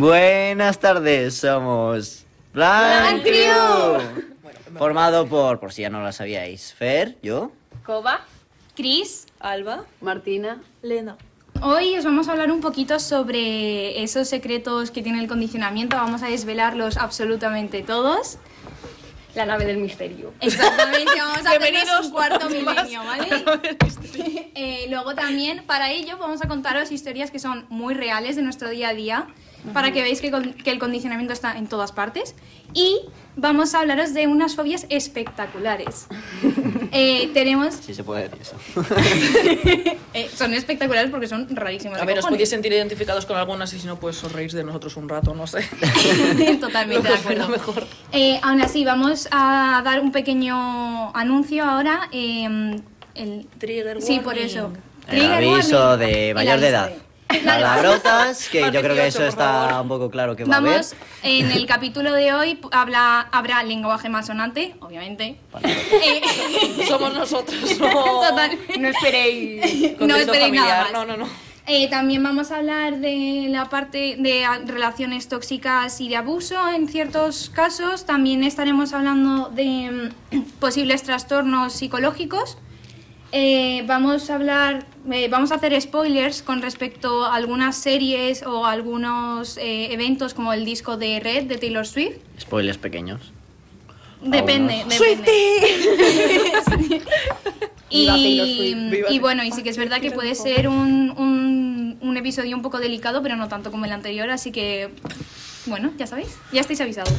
Buenas tardes, somos Blanc Crew. Formado por, por si ya no lo sabíais, Fer, yo. Coba. Cris. Alba. Martina. Lena. Hoy os vamos a hablar un poquito sobre esos secretos que tiene el condicionamiento. Vamos a desvelarlos absolutamente todos. La nave del misterio. Exactamente, vamos a hacernos un cuarto milenio, ¿vale? Eh, luego también, para ello, vamos a contaros historias que son muy reales de nuestro día a día, para que veáis que, con- que el condicionamiento está en todas partes. Y vamos a hablaros de unas fobias espectaculares. Eh, tenemos... Si se puede decir eso. eh, son espectaculares porque son rarísimas. A ver, os podéis sentir identificados con algunas y si no, pues os reís de nosotros un rato, no sé. Totalmente Lo de acuerdo. mejor. Eh, aún así, vamos a dar un pequeño anuncio ahora. eh, el... Trigger Sí, por warning. eso. El aviso warning. de mayor de edad. Palabrotas, que yo creo que 18, eso está favor. un poco claro que va a haber. Vamos, en el capítulo de hoy habla, habrá lenguaje masonante, obviamente. Eh, Somos nosotros, no. Total. No esperéis. No esperéis nada más. No, no, no. Eh, también vamos a hablar de la parte de relaciones tóxicas y de abuso en ciertos casos. También estaremos hablando de mm, posibles trastornos psicológicos. Eh, vamos a hablar, eh, vamos a hacer spoilers con respecto a algunas series o algunos eh, eventos como el disco de Red de Taylor Swift. Spoilers pequeños. Depende, depende. Y, y bueno, y sí que es verdad que puede ser un, un, un episodio un poco delicado, pero no tanto como el anterior, así que, bueno, ya sabéis, ya estáis avisados.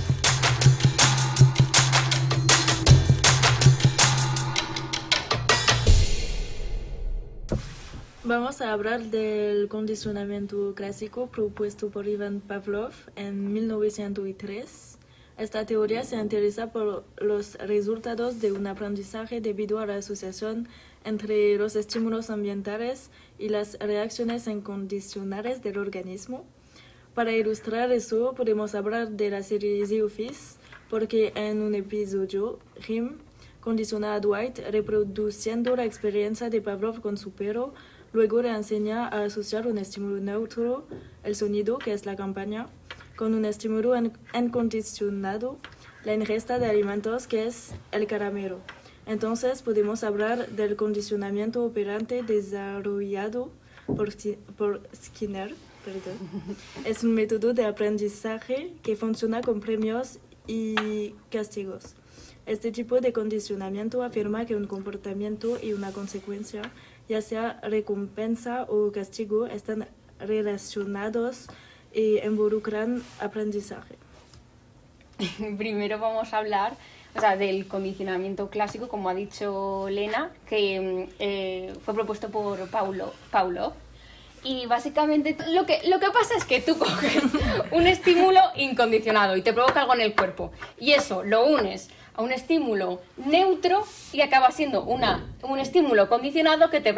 Vamos a hablar del condicionamiento clásico propuesto por Ivan Pavlov en 1903. Esta teoría se interesa por los resultados de un aprendizaje debido a la asociación entre los estímulos ambientales y las reacciones incondicionales del organismo. Para ilustrar eso, podemos hablar de la serie The Office, porque en un episodio, Jim condiciona a Dwight reproduciendo la experiencia de Pavlov con su perro, luego le enseña a asociar un estímulo neutro, el sonido, que es la campaña, con un estímulo incondicionado, la ingesta de alimentos, que es el caramelo. Entonces podemos hablar del condicionamiento operante desarrollado por, por Skinner. perdón. Es un método de aprendizaje que funciona con premios y castigos. Este tipo de condicionamiento afirma que un comportamiento y una consecuencia, ya sea recompensa o castigo, están relacionados y involucran aprendizaje. Primero vamos a hablar o sea, del condicionamiento clásico, como ha dicho Lena, que mm, eh, fue propuesto por Paulo, Paulo. Y básicamente lo que, lo que pasa es que tú coges un estímulo incondicionado y te provoca algo en el cuerpo. Y eso lo unes a un estímulo neutro y acaba siendo una, un estímulo condicionado que te,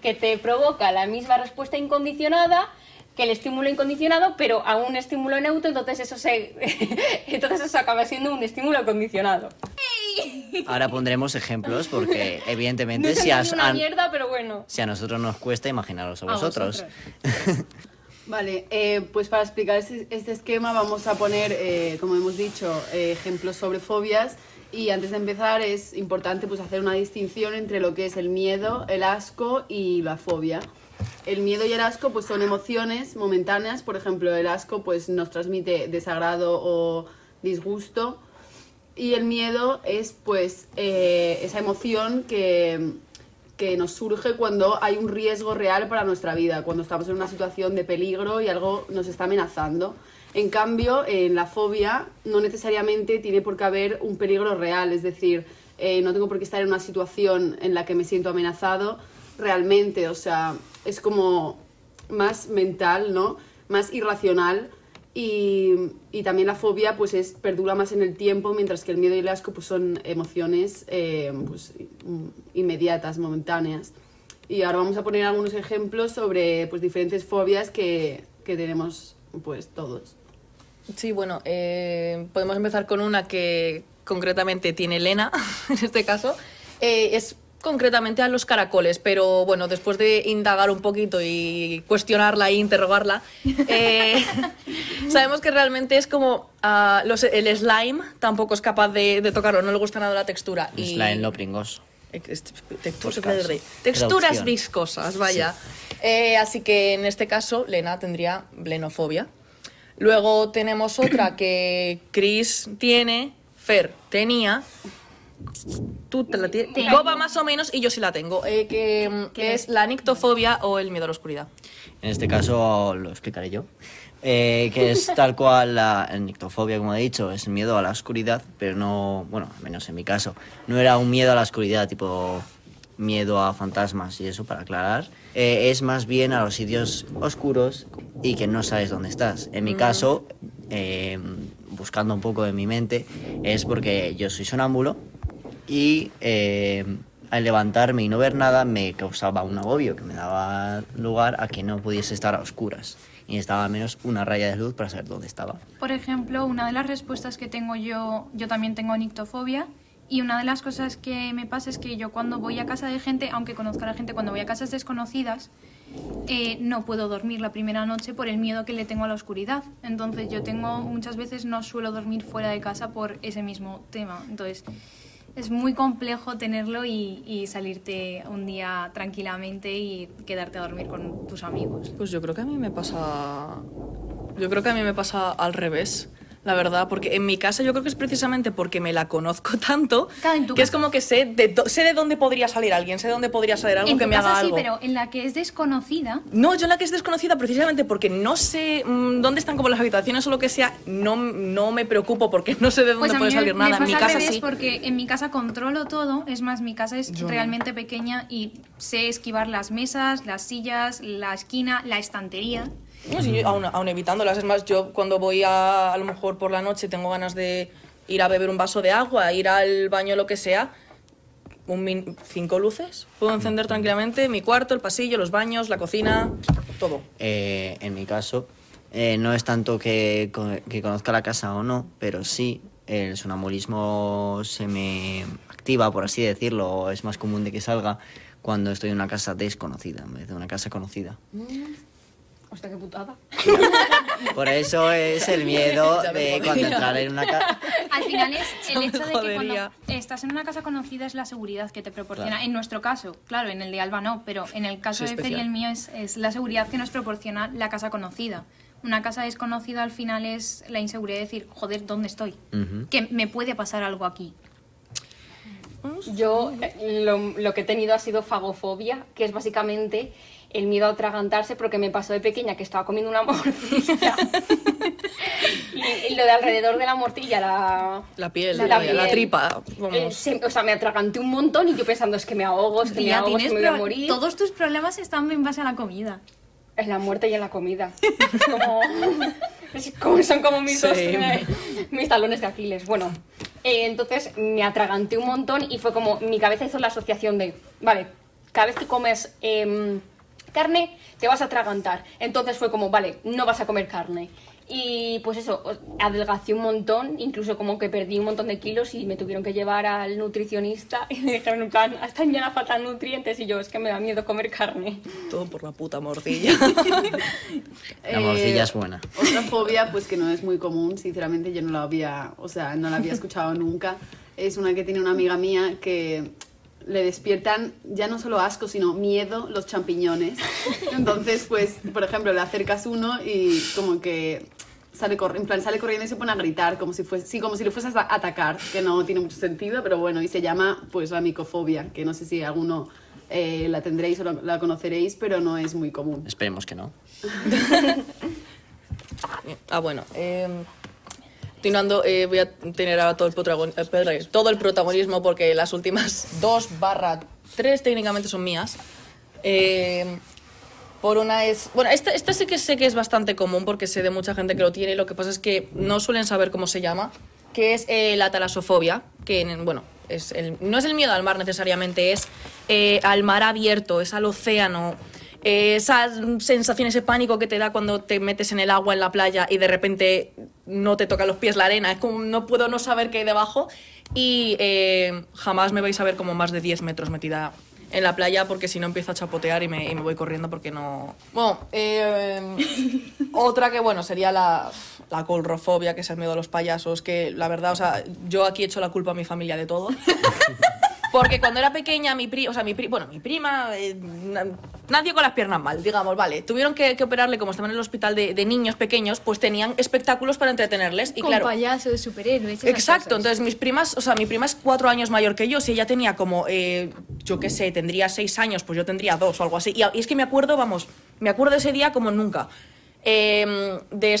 que te provoca la misma respuesta incondicionada que el estímulo incondicionado, pero a un estímulo neutro, entonces eso se entonces eso acaba siendo un estímulo condicionado. Ahora pondremos ejemplos porque, evidentemente, No si, a, ni una a- mierda, pero bueno. si a nosotros nos cuesta, imaginaros a A vosotros. Vale, eh, pues para explicar este, este esquema vamos a poner, eh, como hemos dicho, eh, ejemplos sobre fobias y antes de empezar es importante pues hacer una distinción entre lo que es el miedo, el asco y la fobia. El miedo y el asco pues son emociones momentáneas, por ejemplo el asco pues nos transmite desagrado o disgusto y el miedo es pues eh, esa emoción que, que nos surge cuando hay un riesgo real para nuestra vida, cuando estamos en una situación de peligro y algo nos está amenazando. En cambio, en la fobia no necesariamente tiene por qué haber un peligro real, es decir, eh, no tengo por qué estar en una situación en la que me siento amenazado realmente, o sea, es como más mental, ¿no? Más irracional y, y también la fobia pues es, perdura más en el tiempo, mientras que el miedo y el asco pues son emociones eh, pues, inmediatas, momentáneas. Y ahora vamos a poner algunos ejemplos sobre pues, diferentes fobias que, que tenemos pues todos. Sí, bueno, eh, podemos empezar con una que concretamente tiene Elena, en este caso. Eh, es concretamente a los caracoles, pero bueno, después de indagar un poquito y cuestionarla e interrogarla, eh, sabemos que realmente es como ah, los- el slime tampoco es capaz de, de tocarlo, no le gusta nada la textura. y- Slime lo pringoso. Texturas Traducción. viscosas, vaya. Eh, así que en este caso, Lena tendría blenofobia. Luego tenemos otra que Chris tiene, Fer tenía. Tú te la tienes. Boba más o menos y yo sí la tengo. eh, que ¿Qué es la nictofobia o el miedo a la oscuridad. En este caso lo explicaré yo. Eh, que es tal cual la nictofobia, como he dicho, es miedo a la oscuridad, pero no, bueno, al menos en mi caso, no era un miedo a la oscuridad, tipo miedo a fantasmas y eso, para aclarar. Eh, es más bien a los sitios oscuros y que no sabes dónde estás. En mi caso, eh, buscando un poco en mi mente, es porque yo soy sonámbulo y eh, al levantarme y no ver nada me causaba un agobio que me daba lugar a que no pudiese estar a oscuras y necesitaba al menos una raya de luz para saber dónde estaba. Por ejemplo, una de las respuestas que tengo yo, yo también tengo nictofobia y una de las cosas que me pasa es que yo cuando voy a casa de gente, aunque conozca a la gente, cuando voy a casas desconocidas, eh, no puedo dormir la primera noche por el miedo que le tengo a la oscuridad. Entonces yo tengo muchas veces no suelo dormir fuera de casa por ese mismo tema. Entonces es muy complejo tenerlo y, y salirte un día tranquilamente y quedarte a dormir con tus amigos. Pues yo creo que a mí me pasa. Yo creo que a mí me pasa al revés. La verdad, porque en mi casa yo creo que es precisamente porque me la conozco tanto Claro, en tu que es casa. como que sé de, sé de dónde podría salir alguien, sé de dónde podría salir algo en que tu me casa haga sí, algo. pero en la que es desconocida, No, yo en la que es desconocida precisamente porque no sé mm, dónde están como las habitaciones o lo que sea, no, no me preocupo porque no sé de dónde Pues a puede salir me, nada. En mi casa sí. porque en mi casa controlo todo. Es más, mi casa es Yo no. realmente pequeña y sé esquivar las mesas, las sillas, la esquina, la estantería. No, sí, aún, aún evitándolas. Es más, yo cuando voy a, a lo mejor por la noche tengo ganas de ir a beber un vaso de agua, ir al baño, lo que sea. Un min- cinco luces. Puedo encender tranquilamente mi cuarto, el pasillo, los baños, la cocina, todo. Eh, en mi caso, eh, no es tanto que, que conozca la casa o no, pero sí el sonambulismo se me activa, por así decirlo, o es más común de que salga cuando estoy en una casa desconocida en vez de una casa conocida. Hostia, qué putada. Por eso es el miedo de cuando entrar en una casa... Al final es el hecho de que cuando estás en una casa conocida es la seguridad que te proporciona. Claro. En nuestro caso, claro, en el de Alba no, pero en el caso Sí, de Fer y el mío es, es la seguridad que nos proporciona la casa conocida. Una casa desconocida al final es la inseguridad de decir, joder, ¿dónde estoy? Que me puede pasar algo aquí. Yo eh, lo, lo que he tenido ha sido fagofobia, que es básicamente el miedo a atragantarse, porque me pasó de pequeña que estaba comiendo una morcilla. y, y lo de alrededor de la morcilla, la... La piel, La la, piel. la tripa. eh, Vamos. se- o sea, me atraganté un montón y yo pensando, es que me ahogo, es que me Tía, ahogo, es que me voy a morir. todos tus problemas están en base a la comida. En la muerte y en la comida. Es como, es como- son como mis, dos, Sí. eh, mis talones de Aquiles. Bueno, eh, entonces me atraganté un montón y fue como mi cabeza hizo la asociación de, vale, cada vez que comes em, carne te vas a atragantar. Entonces fue como, vale, no vas a comer carne. Y pues eso, adelgacé un montón, incluso como que perdí un montón de kilos y me tuvieron que llevar al nutricionista y me dijeron, en plan, hasta ya faltan nutrientes y yo, es que me da miedo comer carne. Todo por la puta morcilla. La morcilla es buena. Otra fobia, pues que no es muy común, sinceramente yo no la había, o sea, no la había escuchado nunca. Es una que tiene una amiga mía que le despiertan ya no solo asco, sino miedo los champiñones. Entonces, pues, por ejemplo, le acercas uno y como que sale, cor- en plan, sale corriendo y se pone a gritar, como si, fuese, sí, como si le fueses a atacar, que no tiene mucho sentido, pero bueno, y se llama pues la micofobia, que no sé si alguno eh, la tendréis o la- la conoceréis, pero no es muy común. Esperemos que no. Ah, bueno. Eh, continuando, eh, voy a tener ahora todo el, eh, todo el protagonismo porque las últimas dos barra tres técnicamente son mías. Eh, por una es... Bueno, esta, esta sí que sé que es bastante común porque sé de mucha gente que lo tiene. Lo que pasa es que no suelen saber cómo se llama, que es la talasofobia, que, en- bueno, es el- no es el miedo al mar necesariamente, es al mar abierto, es al océano. Eh, esa sensación, ese pánico que te da cuando te metes en el agua en la playa y de repente no te toca los pies la arena, es como no puedo no saber qué hay debajo. Y eh, jamás me vais a ver como más de 10 metros metida en la playa porque si no empiezo a chapotear y me, y me voy corriendo porque no... Bueno, eh, otra que bueno sería la, la colrofobia, que es el miedo a los payasos, que la verdad, o sea, yo aquí echo la culpa a mi familia de todo. Porque cuando era pequeña, mi prima, o sea, mi pri- bueno, mi prima eh, na- nació con las piernas mal, digamos, vale. Tuvieron que, que operarle, como estaban en el hospital de, de niños pequeños, pues tenían espectáculos para entretenerles. Y Con claro, payasos, superhéroes. Exacto, cosas. entonces mis primas, o sea, mi prima es cuatro años mayor que yo, si ella tenía como, eh, yo qué sé, tendría seis años, pues yo tendría dos o algo así. Y es que me acuerdo, vamos, me acuerdo de ese día como nunca. Em, de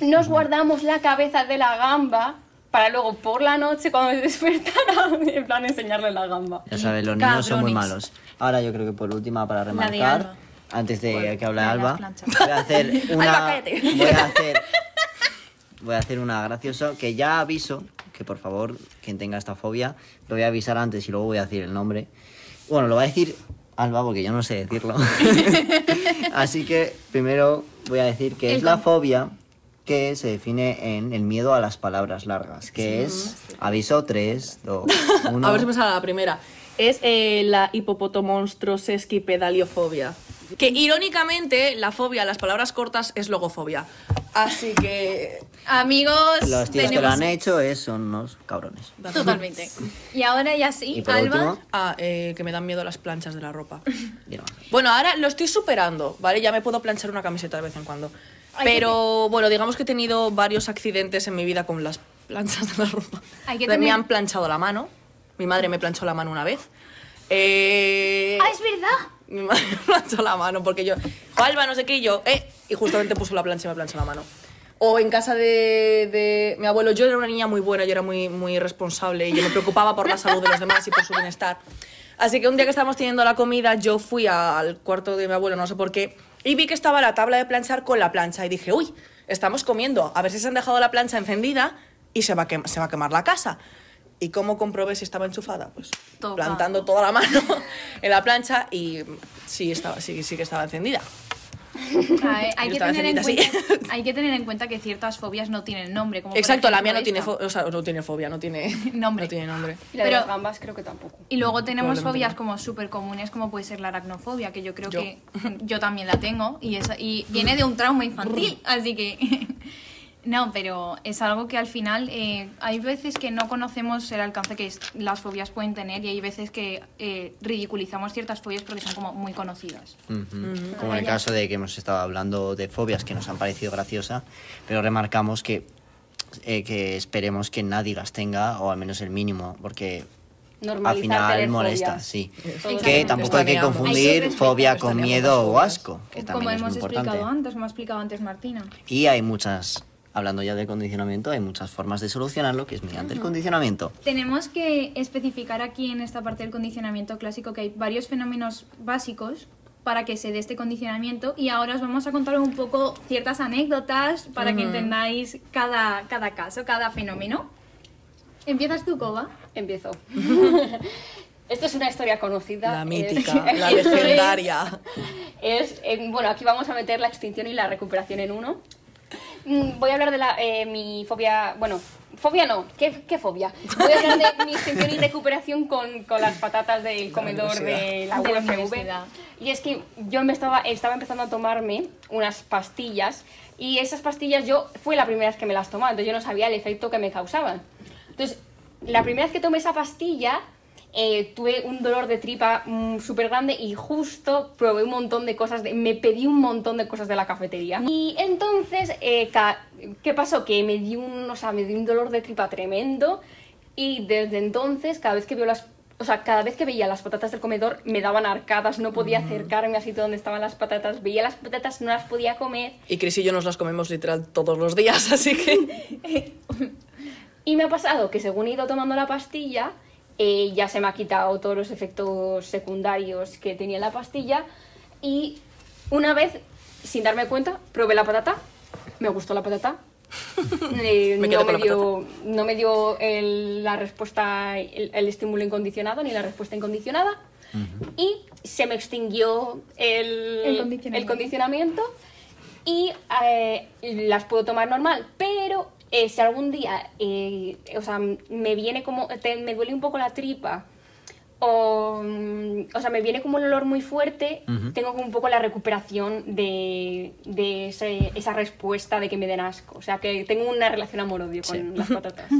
Nos guardamos la cabeza de la gamba para luego por la noche cuando se despertara, en plan enseñarle la gamba. Ya sabes, los niños son muy Cabrones. malos. Ahora yo creo que por última, para de remarcar, Alba. antes de que hable la de Alba, planchas. voy a hacer una... Alba, cállate. Voy a hacer... Voy a hacer una graciosa que ya aviso, que por favor, quien tenga esta fobia, lo voy a avisar antes y luego voy a decir el nombre. Bueno, lo va a decir Alba porque yo no sé decirlo. Así que primero voy a decir que El es la fobia que se define en el miedo a las palabras largas, que es aviso 3, 2, 1. A ver si me sale la primera. Es eh, la hipopotomonstrosequipedaliofobia. Que irónicamente, la fobia a las palabras cortas es logofobia. Así que. Amigos, Los tíos que lo han hecho es, son unos cabrones. Totalmente. Y ahora ya sí, Y por Alba. último, Ah, eh, que me dan miedo las planchas de la ropa. Bueno, ahora lo estoy superando, ¿vale? Ya me puedo planchar una camiseta de vez en cuando. Pero bueno, digamos que he tenido varios accidentes en mi vida con las planchas de la ropa. Hay que Me tener- han planchado la mano. Mi madre me planchó la mano una vez. Eh... Ah, es verdad. Mi madre me planchó la mano porque yo, Alba, no sé qué, y yo, eh, y justamente puso la plancha y me planchó la mano. O en casa de, de mi abuelo, yo era una niña muy buena, yo era muy, muy responsable y yo me preocupaba por la salud de los demás y por su bienestar. Así que un día que estábamos teniendo la comida, yo fui al cuarto de mi abuelo, no sé por qué, y vi que estaba la tabla de planchar con la plancha y dije, uy, estamos comiendo, a ver si se han dejado la plancha encendida y se va a, quem- se va a quemar la casa. ¿Y cómo comprobé si estaba enchufada? Pues plantando toda la mano en la plancha y sí, estaba, sí, sí que estaba encendida. A ver, hay, que tener en cuenta, hay que tener en cuenta que ciertas fobias no tienen nombre. Como Exacto, la mía no tiene, esta. o sea, no tiene fobia, no tiene Nombre. No tiene nombre. Y la Pero- de las gambas creo que tampoco. Y luego tenemos fobias no. como súper comunes, como puede ser la aracnofobia, que yo creo Yo. que yo también la tengo y, esa, y viene de un trauma infantil, así que... No, pero es algo que al final eh, hay veces que no conocemos el alcance que es- las fobias pueden tener y hay veces que eh, ridiculizamos ciertas fobias porque son como muy conocidas. Ujú. como en el caso de que hemos estado hablando de fobias que nos han parecido graciosas, pero remarcamos que, eh, que esperemos que nadie las tenga, o al menos el mínimo, porque al final molesta, fobias. sí. Que tampoco hay que confundir Hay que fobia con miedo o asco, que como también es muy hemos explicado importante. antes, como ha explicado antes Martina. Y hay muchas, hablando ya de condicionamiento, hay muchas formas de solucionarlo, que es mediante el condicionamiento. Tenemos que especificar aquí en esta parte del condicionamiento clásico que hay varios fenómenos básicos para que se dé este condicionamiento y ahora os vamos a contar un poco ciertas anécdotas para que entendáis cada, cada caso, cada fenómeno. ¿Empiezas tú, Coba? Empiezo. Esto es una historia conocida. La mítica, la esto es- legendaria. Es, eh, bueno, aquí vamos a meter la extinción y la recuperación en uno. Mm, Voy a hablar de la, eh, mi fobia, bueno, fobia no, ¿qué, qué fobia? Voy a hablar de mi extinción y recuperación con, con las patatas del comedor de la De la UFV. Y es que yo me estaba, estaba empezando a tomarme unas pastillas y esas pastillas yo, fue la primera vez que me las tomaba, entonces yo no sabía el efecto que me causaban. Entonces, la primera vez que tomé esa pastilla, eh, tuve un dolor de tripa súper grande y justo probé un montón de cosas, de- me pedí un montón de cosas de la cafetería. Y entonces, eh, ¿qué pasó? Que me dio un, o sea, me dio un dolor de tripa tremendo y desde entonces, cada vez que veo las... O sea, cada vez que veía las patatas del comedor me daban arcadas, no podía acercarme sitio donde estaban las patatas, veía las patatas, no las podía comer Y Chris y yo nos las comemos literal todos los días, así que... Y me ha pasado que según he ido tomando la pastilla, eh, ya se me ha quitado todos los efectos secundarios que tenía la pastilla. Y una vez, sin darme cuenta, probé la patata, me gustó la patata. Eh, Me no, me dio, no me dio el- la respuesta, el, el estímulo incondicionado ni la respuesta incondicionada. Y se me extinguió el, El condicionamiento. el condicionamiento y eh, las puedo tomar normal, pero eh, si algún día, eh, o sea, me viene como, te- me duele un poco la tripa, o, mm, o sea, me viene como un olor muy fuerte, tengo como un poco la recuperación de, de ese- esa respuesta de que me den asco. O sea, que tengo una relación amor-odio con Sí. las patatas.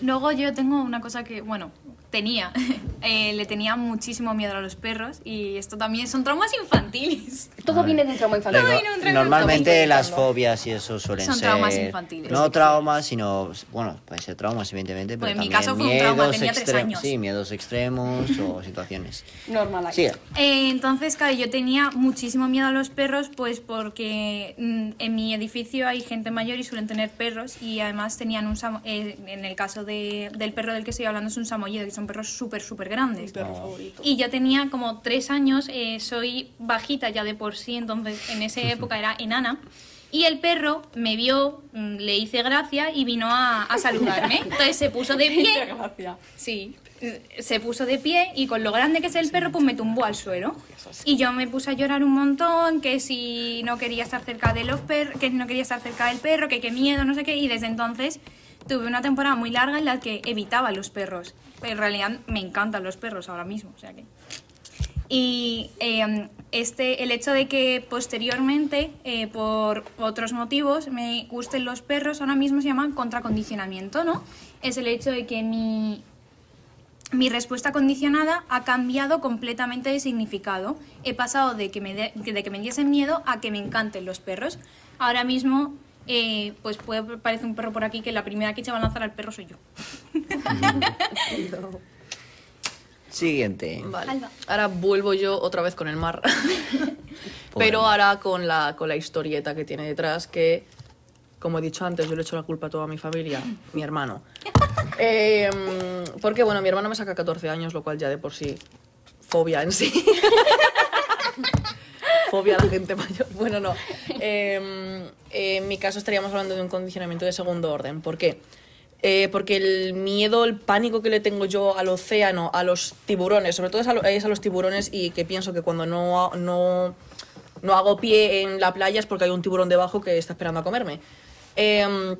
Luego yo tengo una cosa que, bueno, tenía. Eh, le tenía muchísimo miedo a los perros y esto también son traumas infantiles. Todo viene de un trauma infantil. Todo viene de un trauma Normalmente infantil. las fobias y eso suelen Son ser... traumas infantiles. No traumas, sino... Bueno, pueden ser traumas, evidentemente, Pues en mi también caso fue un trauma, miedos tenía tres años. Sí, miedos extremos o situaciones. Normal. Sí, Eh, entonces, claro, yo tenía muchísimo miedo a los perros, pues porque mm, en mi edificio hay gente mayor y suelen tener perros y además tenían un eh, en el caso de- del perro del que estoy hablando es un samoyedo, que son perros súper, súper grandes. Y yo tenía como tres años, eh, soy bajita ya de por sí, entonces en esa época era enana. Y el perro me vio, mm, le hice gracia y vino a, a saludarme. Entonces se puso de pie. Sí, se puso de pie y con lo grande que es el perro, pues me tumbó al suelo. Y yo me puse a llorar un montón, que si no quería estar cerca de los perros, que no quería estar cerca del perro, que qué miedo, no sé qué. Y desde entonces tuve una temporada muy larga en la que evitaba los perros. En realidad me encantan los perros ahora mismo, o sea que... Y eh, este, el hecho de que posteriormente, eh, por otros motivos, me gusten los perros, ahora mismo se llama contracondicionamiento, ¿no? Es el hecho de que mi, mi respuesta condicionada ha cambiado completamente de significado. He pasado de que me, de que me diesen miedo a que me encanten los perros. Ahora mismo, eh, pues puede parecer un perro por aquí que la primera que se va a lanzar al perro soy yo. Siguiente. Vale. Alba. Ahora vuelvo yo otra vez con el mar. Pero ahora con la, con la historieta que tiene detrás, que, como he dicho antes, yo le echo la culpa a toda mi familia, mi hermano. Eh, porque, bueno, mi hermano me saca 14 años, lo cual ya de por sí, fobia en sí. Fobia la gente mayor. Bueno, no. Eh, en mi caso estaríamos hablando de un condicionamiento de segundo orden. ¿Por qué? Eh, porque el miedo, el pánico que le tengo yo al océano, a los tiburones, sobre todo es a, los tiburones y que pienso que cuando no, no, no hago pie en la playa es porque hay un tiburón debajo que está esperando a comerme. Eh,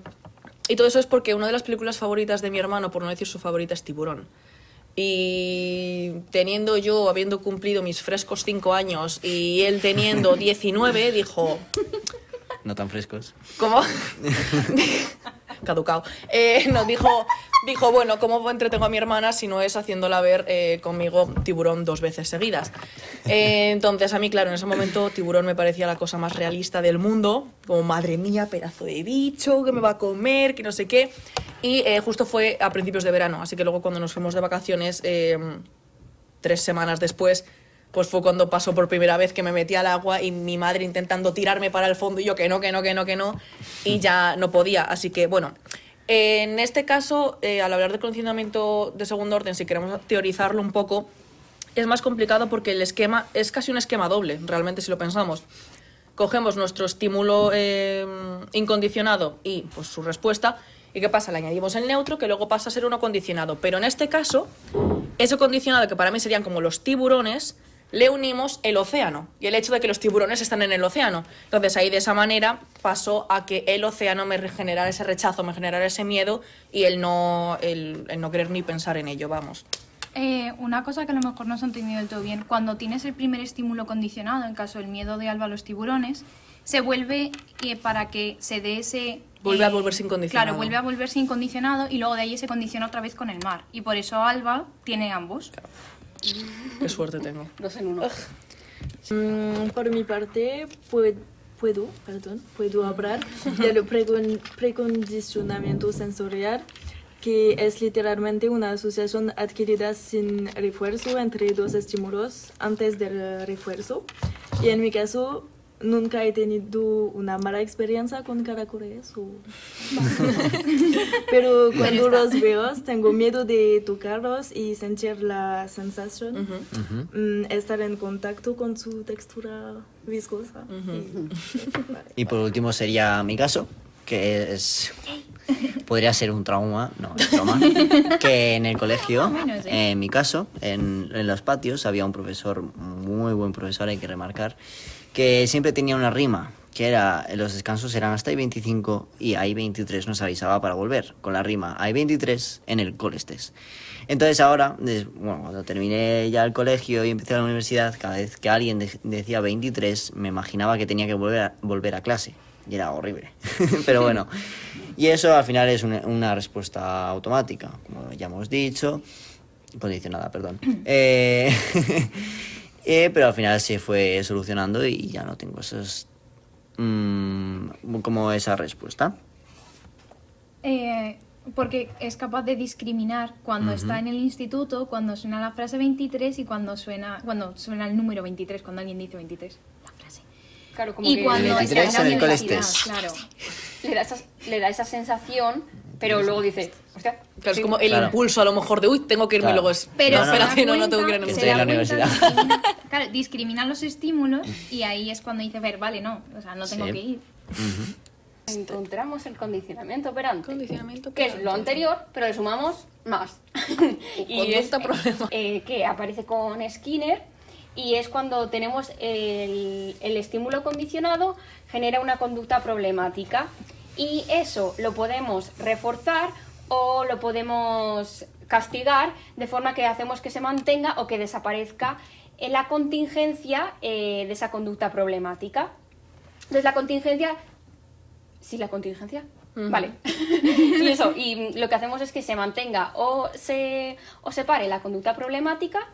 y todo eso es porque una de las películas favoritas de mi hermano, por no decir su favorita, es Tiburón. Y teniendo yo, habiendo cumplido mis frescos 5 años y él teniendo 19, dijo, No tan frescos. ¿Cómo? Caducao. Eh, no, dijo, dijo, bueno, ¿cómo entretengo a mi hermana si no es haciéndola ver eh, conmigo tiburón dos veces seguidas? Eh, entonces, a mí, claro, en ese momento tiburón me parecía la cosa más realista del mundo. Como, madre mía, pedazo de bicho, que me va a comer, que no sé qué. Y justo fue a principios de verano, así que luego cuando nos fuimos de vacaciones, tres semanas después, pues fue cuando pasó por primera vez que me metí al agua y mi madre intentando tirarme para el fondo y yo que no, que no, que no, que no, y ya no podía. Así que bueno, en este caso, eh, al hablar de condicionamiento de segundo orden, si queremos teorizarlo un poco, es más complicado porque el esquema es casi un esquema doble, realmente si lo pensamos. Cogemos nuestro estímulo eh, incondicionado y pues su respuesta, ¿y qué pasa? Le añadimos el neutro que luego pasa a ser uno condicionado. Pero en este caso, ese condicionado que para mí serían como los tiburones, le unimos el océano y el hecho de que los tiburones están en el océano. Entonces ahí de esa manera pasó a que el océano me generara ese rechazo, me generara ese miedo y el no, el, el no querer ni pensar en ello, vamos. Eh, una cosa que a lo mejor no se ha entendido del todo bien, cuando tienes el primer estímulo condicionado, en caso del miedo de Alba a los tiburones, se vuelve eh, para que se dé ese... Vuelve a eh, volverse incondicionado. Claro, vuelve a volverse incondicionado y luego de ahí se condiciona otra vez con el mar. Y por eso Alba tiene ambos. Qué suerte tengo. Dos en uno. Mm, por mi parte, pue- puedo, perdón, puedo hablar del precon- precondicionamiento sensorial, que es literalmente una asociación adquirida sin refuerzo entre dos estímulos antes del refuerzo. Y en mi caso, nunca he tenido una mala experiencia con caracoles. o- Pero cuando los veo, tengo miedo de tocarlos y sentir la sensación. Mm, estar en contacto con su textura viscosa. Y- vale. Y por último sería mi caso, que es... Podría ser un trauma, no, es broma. Que en el colegio, sí. en mi caso, en, en los patios, había un profesor, muy buen profesor, hay que remarcar, que siempre tenía una rima, que era, los descansos eran hasta ahí 25 y ahí 23 nos avisaba para volver, con la rima, hay 23 en el cole estés. Entonces ahora, bueno, cuando terminé ya el colegio y empecé la universidad, cada vez que alguien de- decía 23, me imaginaba que tenía que volver a, volver a clase. Y era horrible. Pero bueno, y eso al final es una, una respuesta automática, como ya hemos dicho, condicionada, perdón. Eh, eh, pero al final se fue solucionando y ya no tengo esos... mm, como esa respuesta. Eh, porque es capaz de discriminar cuando está en el instituto, cuando suena la frase 23 y cuando suena, cuando suena el número 23, cuando alguien dice 23, la frase. Claro, como Y que cuando está 23 en la en el universidad, claro. le, da esa, le da esa sensación, pero luego dice, hostia, Claro, es sí, como el Claro. impulso a lo mejor de, uy, tengo que irme Claro. luego es... Pero No, no, da espérate, no, no tengo que ir a la Estoy en la se da universidad. discrimina- claro, discrimina los estímulos y ahí es cuando dice, ver, vale, no, o sea, no tengo Sí. que ir. encontramos el condicionamiento operante. Condicionamiento que es lo operante. anterior, pero le sumamos más. y es conducta problema. eh, que aparece con Skinner y es cuando tenemos el, el estímulo condicionado genera una conducta problemática y eso lo podemos reforzar o lo podemos castigar de forma que hacemos que se mantenga o que desaparezca en la contingencia eh, de esa conducta problemática. Entonces la contingencia Sí, la contingencia. Vale. y eso, y lo que hacemos es que se mantenga o se, o se pare la conducta problemática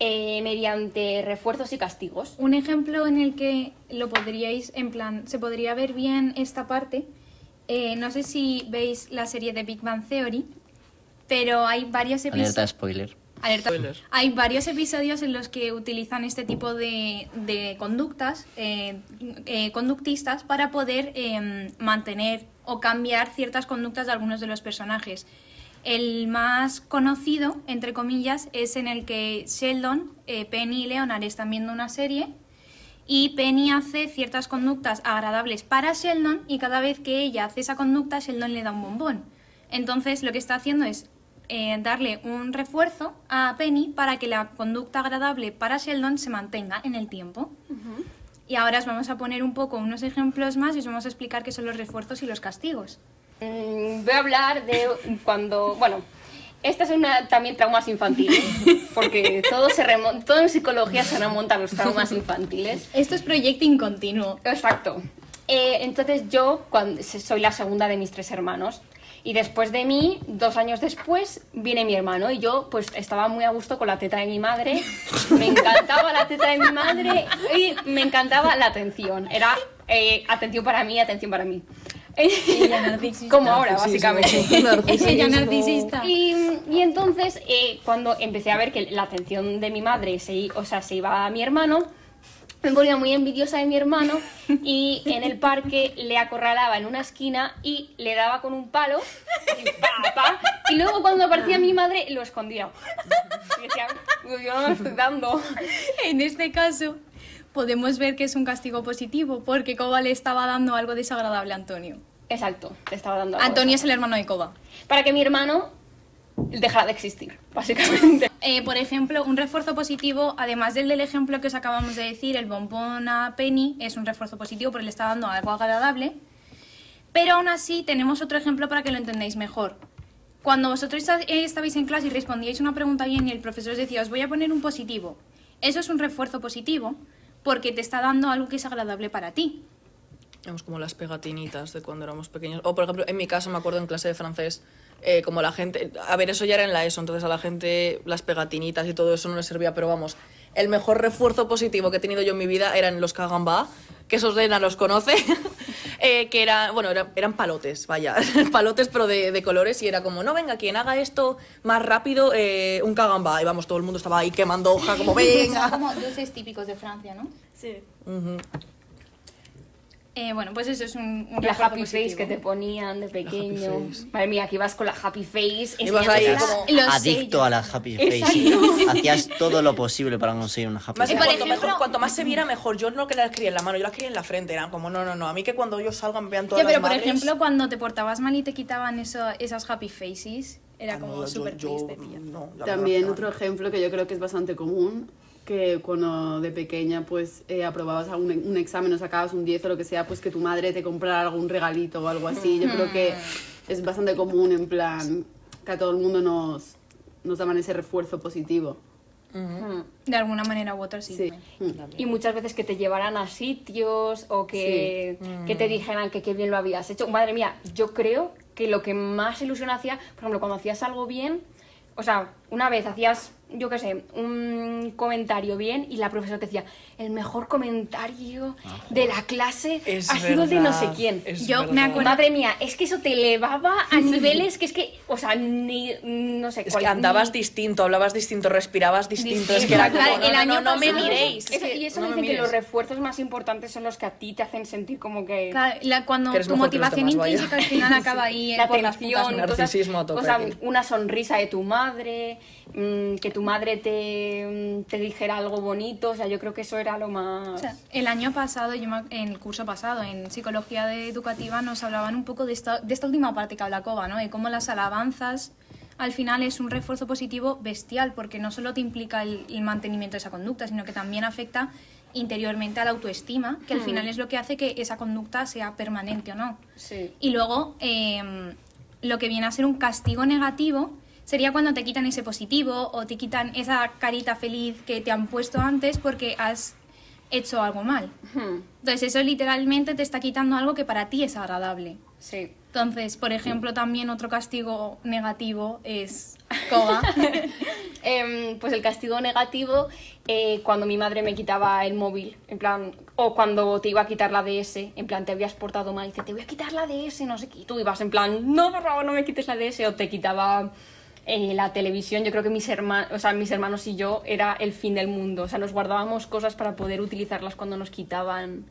eh, mediante refuerzos y castigos. Un ejemplo en el que lo podríais, en plan, se podría ver bien esta parte. Eh, no sé si veis la serie de Big Bang Theory, pero hay varios Alerta episodios. spoiler. Alerta. Spoiler. Hay varios episodios en los que utilizan este tipo de, de conductas eh, eh, conductistas para poder eh, mantener o cambiar ciertas conductas de algunos de los personajes. El más conocido, entre comillas, es en el que Sheldon, eh, Penny y Leonard están viendo una serie y Penny hace ciertas conductas agradables para Sheldon y cada vez que ella hace esa conducta, Sheldon le da un bombón. Entonces lo que está haciendo es eh, darle un refuerzo a Penny para que la conducta agradable para Sheldon se mantenga en el tiempo. Y ahora os vamos a poner un poco unos ejemplos más y os vamos a explicar qué son los refuerzos y los castigos. Mm, voy a hablar de cuando, bueno, estas son una, también traumas infantiles, porque todo, se remon- todo en psicología se remonta a los traumas infantiles. Esto es proyecting continuo. Exacto. Eh, entonces yo cuando, soy la segunda de mis tres hermanos. Y después de mí, dos años después, viene mi hermano. Y yo pues estaba muy a gusto con la teta de mi madre. Me encantaba la teta de mi madre y me encantaba la atención. Era eh, atención para mí, atención para mí. Como ahora, básicamente. Es ella narcisista. Y, y entonces, eh, cuando empecé a ver que la atención de mi madre se, i- o sea, se iba a mi hermano, me ponía muy envidiosa de mi hermano y en el parque le acorralaba en una esquina y le daba con un palo y, pa, pa, y luego cuando aparecía mi madre lo escondía. Y decía, yo no me estoy dando. En este caso, podemos ver que es un castigo positivo, porque Koba le estaba dando algo desagradable a Antonio. Exacto, te estaba dando algo Antonio es el hermano de eso. Para que mi hermano dejara de existir, básicamente. Eh, por ejemplo, un refuerzo positivo, además del del ejemplo que os acabamos de decir, el bombón a Penny es un refuerzo positivo porque le está dando algo agradable. Pero aún así tenemos otro ejemplo para que lo entendáis mejor. Cuando vosotros eh, estabais en clase y respondíais una pregunta bien y el profesor os decía, os voy a poner un positivo. Eso es un refuerzo positivo porque te está dando algo que es agradable para ti. Digamos como las pegatinitas de cuando éramos pequeños. O, por ejemplo, en mi caso me acuerdo en clase de francés, eh, como la gente... A ver, eso ya era en la ESO, entonces a la gente las pegatinitas y todo eso no les servía, pero vamos, el mejor refuerzo positivo que he tenido yo en mi vida eran los cagamba, que esos Lena los conoce, eh, que eran, bueno, eran, eran palotes, vaya, palotes pero de, de colores y era como, no, venga, quien haga esto más rápido, eh, un cagamba. Y vamos, todo el mundo estaba ahí quemando hoja, como, venga. como dulces típicos de Francia, ¿no? Sí. Ujú. Eh, bueno, pues eso es un, un La happy positivo. face que te ponían de pequeño. face. Madre mía, aquí vas con la happy face. Ibas ahí como- Adicto sellos. a la happy face. Hacías todo lo posible para conseguir una happy que por face. cuanto, ejemplo- mejor- cuanto más se viera, mejor. Yo no que las quería en la mano, yo las quería en la frente. Era como, no, no, no. A mí que cuando ellos salgan vean todas Ya, pero las por madres- ejemplo, cuando te portabas mal y te quitaban eso, esas happy faces, era Ah, no, como yo- súper yo- triste, tío. no, me También otro ejemplo que yo creo que es bastante común, que cuando de pequeña pues eh, aprobabas algún, un examen o sacabas un 10 o lo que sea, pues que tu madre te comprara algún regalito o algo así. Yo creo que es bastante común en plan que a todo el mundo nos, nos daban ese refuerzo positivo. De alguna manera u otra sí. Sí. Y muchas veces que te llevaran a sitios o que, que te dijeran que qué bien lo habías hecho. Madre mía, yo creo que lo que más ilusión hacía, por ejemplo, cuando hacías algo bien, o sea, una vez hacías, yo qué sé, un comentario bien y la profesora te decía, el mejor comentario de la clase Es ha sido el de no sé verdad, quién. es Yo me verdad. acuerdo- Madre mía, es que eso te elevaba a niveles que es que, o sea, ni, no sé, Es cual- que andabas ni- distinto, hablabas distinto, respirabas distinto. Es Distinto. que era como, no, el no, año no, no me miréis. Eso- y eso no me dicen que los refuerzos más importantes son los que a ti te hacen sentir como que Claro, la- cuando Que tu motivación intrínseca al final acaba ahí eh, la atención, Narcisismo a tope o sea, una sonrisa de tu madre, mm, que tu madre te, mm, te dijera algo bonito, o sea, yo creo que eso era lo más... O sea, el año pasado, yo en el curso pasado, en psicología educativa, nos hablaban un poco de esta, de esta última parte que habla Coba, ¿no? De cómo las alabanzas al final es un refuerzo positivo bestial, porque no solo te implica el, el mantenimiento de esa conducta, sino que también afecta interiormente a la autoestima, que al final es lo que hace que esa conducta sea permanente o no. Sí. Y luego, eh, lo que viene a ser un castigo negativo sería cuando te quitan ese positivo o te quitan esa carita feliz que te han puesto antes porque has hecho algo mal. Entonces, eso literalmente te está quitando algo que para ti es agradable. Sí. Entonces, por ejemplo, también otro castigo negativo es Koga. Em, pues el castigo negativo, eh, cuando mi madre me quitaba el móvil, en plan, o cuando te iba a quitar la DS, en plan, te habías portado mal y dice, te voy a quitar la DS, no sé qué, y tú ibas en plan, no, por favor, no me quites la DS, o te quitaba eh, la televisión, yo creo que mis, hermanos o sea, mis hermanos y yo era el fin del mundo, o sea, nos guardábamos cosas para poder utilizarlas cuando nos quitaban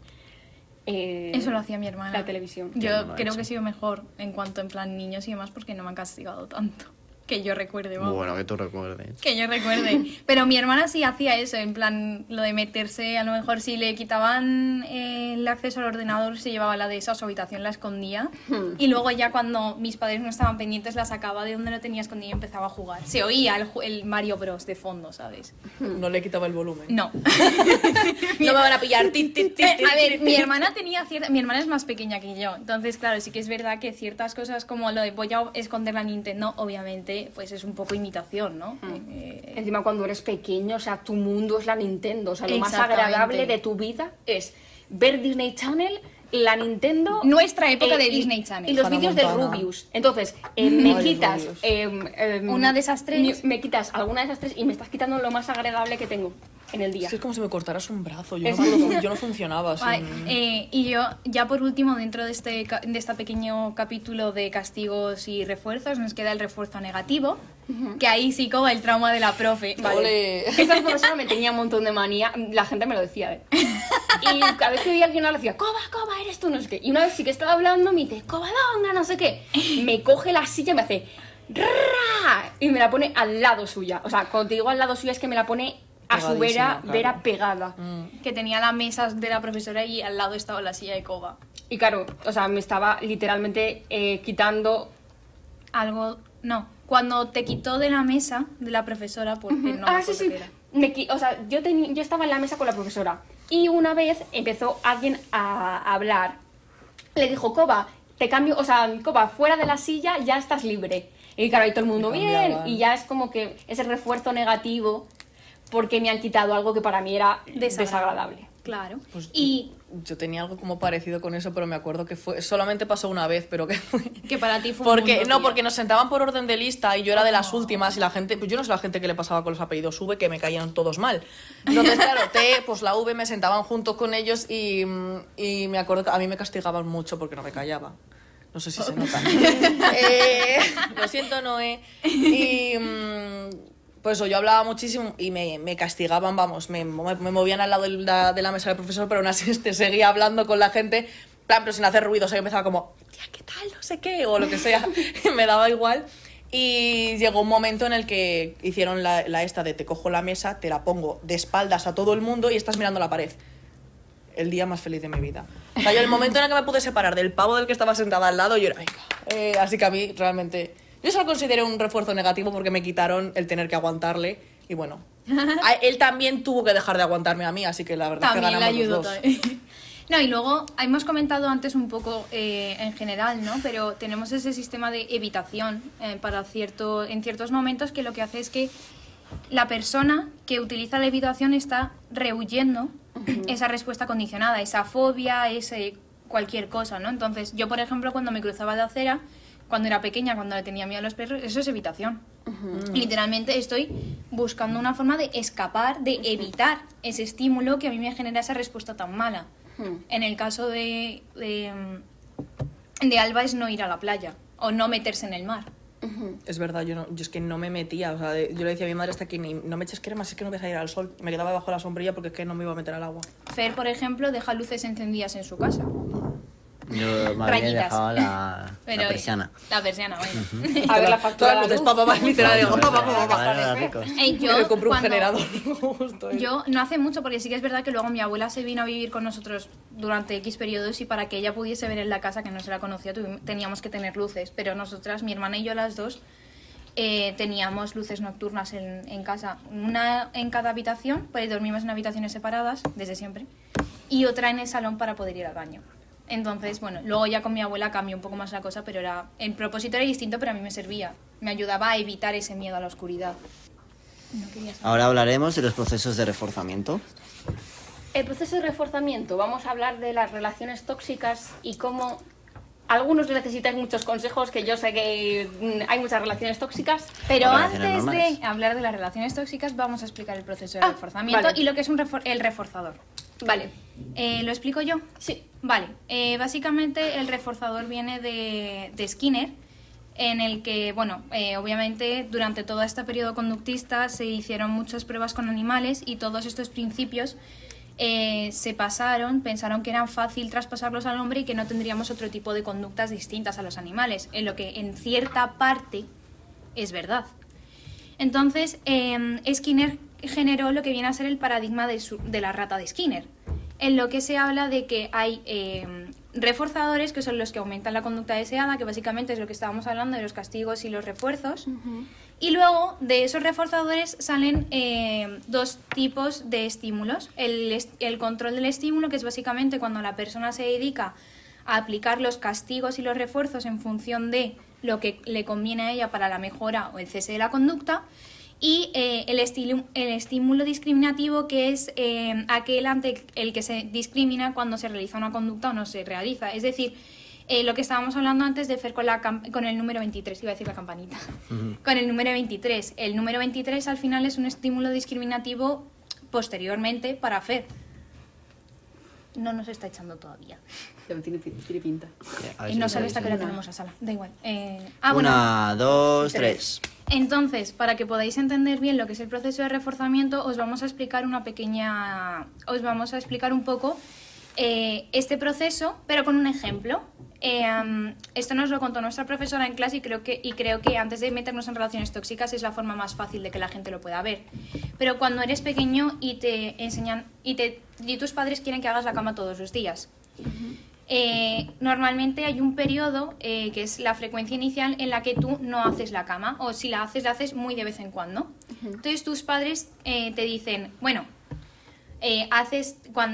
eh, Eso lo hacía mi hermana. la televisión. Yo no lo he creo que he sido mejor en cuanto en plan niños y demás porque no me han castigado tanto. Que yo recuerde, vamos. Bueno, que tú recuerdes. Que yo recuerde. Pero mi hermana sí hacía eso, en plan, lo de meterse, a lo mejor si le quitaban eh, el acceso al ordenador, se llevaba la de esa a su habitación, la escondía. Y luego ya cuando mis padres no estaban pendientes, la sacaba de donde lo tenía escondida y empezaba a jugar. Se oía el, el Mario Bros. de fondo, ¿sabes? No le quitaba el volumen. No. No me van a pillar. Tit, tit, tit, tit, A ver, mi hermana tenía cierta... Mi hermana es más pequeña que yo. Entonces, claro, sí que es verdad que ciertas cosas como lo de voy a esconder la Nintendo, obviamente, pues es un poco imitación, ¿no? Eh, Encima cuando eres pequeño, o sea, tu mundo es la Nintendo, o sea, lo más agradable de tu vida es ver Disney Channel, la Nintendo... Nuestra época de y- Disney Channel. Y los vídeos de. Rubius. Entonces, eh, me quitas... Eh, eh, Una de esas tres. Me, me quitas alguna de esas tres y me estás quitando lo más agradable que tengo en el día. Es que es como si me cortaras un brazo. Yo, no, yo no funcionaba. Ay, eh, y yo, ya por último, dentro de este, de este pequeño capítulo de castigos y refuerzos, nos queda el refuerzo negativo, que ahí sí como el trauma de la profe. Ole. Esa profesora me tenía un montón de manía, la gente me lo decía, ¿eh? Y cada vez que veía a alguien le decía, Coba, Coba, eres tú, no sé qué. Y una vez sí que estaba hablando, me dice, Covadonga, no sé qué. Me coge la silla y me hace, y me la pone al lado suya. O sea, cuando te digo al lado suya es que me la pone a su vera, claro. vera pegada. Que tenía la mesa de la profesora y al lado estaba la silla de coba. Y claro, o sea, me estaba literalmente eh, quitando Algo, no, cuando te quitó de la mesa de la profesora por el nombre ah, sí, sí. Me o sea, yo, yo estaba en la mesa con la profesora y una vez empezó alguien a hablar. Le dijo, Coba, te cambio, o sea, Coba, fuera de la silla ya estás libre. Y claro, ahí todo el mundo bien. Y ya es como que ese refuerzo negativo porque me han quitado algo que para mí era desagradable. Claro. Pues y Yo tenía algo como parecido con eso, pero me acuerdo que fue solamente pasó una vez, pero que fue que para ti fue un porque mundo, no, porque nos sentaban por orden de lista y yo era de las últimas y la gente, pues yo no sé la gente que le pasaba con los apellidos V que me caían todos mal. Entonces, claro, T, pues la V me sentaban junto con ellos y, y me acuerdo que a mí me castigaban mucho porque no me callaba. No sé si se nota. Eh, lo siento, Noé. Y mm, pues eso, yo hablaba muchísimo y me, me castigaban, vamos, me, me- me movían al lado de la, de la mesa del profesor, pero aún así este, seguía hablando con la gente, plan, pero sin hacer ruido. O sea, yo empezaba como, tía, ¿qué tal? No sé qué, o lo que sea. me daba igual. Y llegó un momento en el que hicieron la, la esta de te cojo la mesa, te la pongo de espaldas a todo el mundo y estás mirando la pared el día más feliz de mi vida. O sea, yo el momento en el que me pude separar del pavo del que estaba sentada al lado, yo era. Eh, así que a mí realmente... Yo eso lo consideré un refuerzo negativo porque me quitaron el tener que aguantarle y bueno, a- él también tuvo que dejar de aguantarme a mí, así que la verdad es que también le ganamos ayudó los dos. también. No, y luego hemos comentado antes un poco eh, en general, ¿no? Pero tenemos ese sistema de evitación eh, para cierto, en ciertos momentos que lo que hace es que la persona que utiliza la evitación está rehuyendo esa respuesta condicionada, esa fobia, ese cualquier cosa, ¿no? Entonces, yo, por ejemplo, cuando me cruzaba de acera, cuando era pequeña, cuando le tenía miedo a los perros, eso es evitación. Literalmente estoy buscando una forma de escapar, de evitar ese estímulo que a mí me genera esa respuesta tan mala. En el caso de, de, mm, de Alba es no ir a la playa o no meterse en el mar. Es verdad, yo, no, yo es que no me metía, o sea, de- yo le decía a mi madre hasta que ni, no me eches cremas, es que no vas a ir al sol. Me quedaba bajo la sombrilla porque es que no me iba a meter al agua. Fer, por ejemplo, deja luces encendidas en su casa. Yo más bien Rayitas. dejaba la, la persiana. La persiana, bueno. A ver la Todas factura. las de la luces, luz. papá, papá, literal, digo, papá, papá, papá. Yo, me compré un generador. Yo no hace mucho, porque sí que es verdad que luego mi abuela se vino a vivir con nosotros durante X periodos y para que ella pudiese ver en la casa que no se la conocía teníamos que tener luces. Pero nosotras, mi hermana y yo las dos, eh, teníamos luces nocturnas en, en casa. Una en cada habitación, pues dormimos en habitaciones separadas desde siempre, y otra en el salón para poder ir al baño. Entonces, bueno, luego ya con mi abuela cambió un poco más la cosa, pero era el propósito era distinto, pero a mí me servía. Me ayudaba a evitar ese miedo a la oscuridad. No. Ahora hablaremos de los procesos de reforzamiento. El proceso de reforzamiento, vamos a hablar de las relaciones tóxicas y cómo algunos necesitáis muchos consejos, que yo sé que mm, hay muchas relaciones tóxicas. Pero antes normales. de hablar de las relaciones tóxicas, vamos a explicar el proceso de Ah, reforzamiento vale. y lo que es un refor- el reforzador. Vale, Eh, ¿Lo explico yo? sí. Vale, eh, básicamente el reforzador viene de, de Skinner, en el que, bueno, eh, obviamente durante todo este periodo conductista se hicieron muchas pruebas con animales y todos estos principios se pasaron, pensaron que eran fácil traspasarlos al hombre y que no tendríamos otro tipo de conductas distintas a los animales, en lo que en cierta parte es verdad. Entonces, Skinner generó lo que viene a ser el paradigma de, su- de la rata de Skinner, en lo que se habla de que hay eh, reforzadores que son los que aumentan la conducta deseada, que básicamente es lo que estábamos hablando de los castigos y los refuerzos. Y luego de esos reforzadores salen eh, dos tipos de estímulos. El, est- el control del estímulo, que es básicamente cuando la persona se dedica a aplicar los castigos y los refuerzos en función de lo que le conviene a ella para la mejora o el cese de la conducta. Y eh, el, estilu- el estímulo discriminativo, que es eh, aquel ante el que se discrimina cuando se realiza una conducta o no se realiza. Es decir, eh, lo que estábamos hablando antes de Fer con, la con el número 23, iba a decir la campanita, con el número 23. El número 23 al final es un estímulo discriminativo posteriormente para Fer. No nos está echando todavía. Ya tiene, tiene pinta. Ver Y si no me sale hasta que la tenemos a sala. Da igual. Eh, ah, bueno. Una, dos, tres. Entonces, para que podáis entender bien lo que es el proceso de reforzamiento, os vamos a explicar una pequeña, os vamos a explicar un poco eh, este proceso, pero con un ejemplo. Eh, am, esto nos lo contó nuestra profesora en clase y creo, que, y creo que antes de meternos en relaciones tóxicas es la forma más fácil de que la gente lo pueda ver. Pero cuando eres pequeño y te enseñan y, te, y tus padres quieren que hagas la cama todos los días. Eh, normalmente hay un periodo eh, que es la frecuencia inicial en la que tú no haces la cama o si la haces, la haces muy de vez en cuando. Entonces tus padres eh, te dicen, bueno, eh,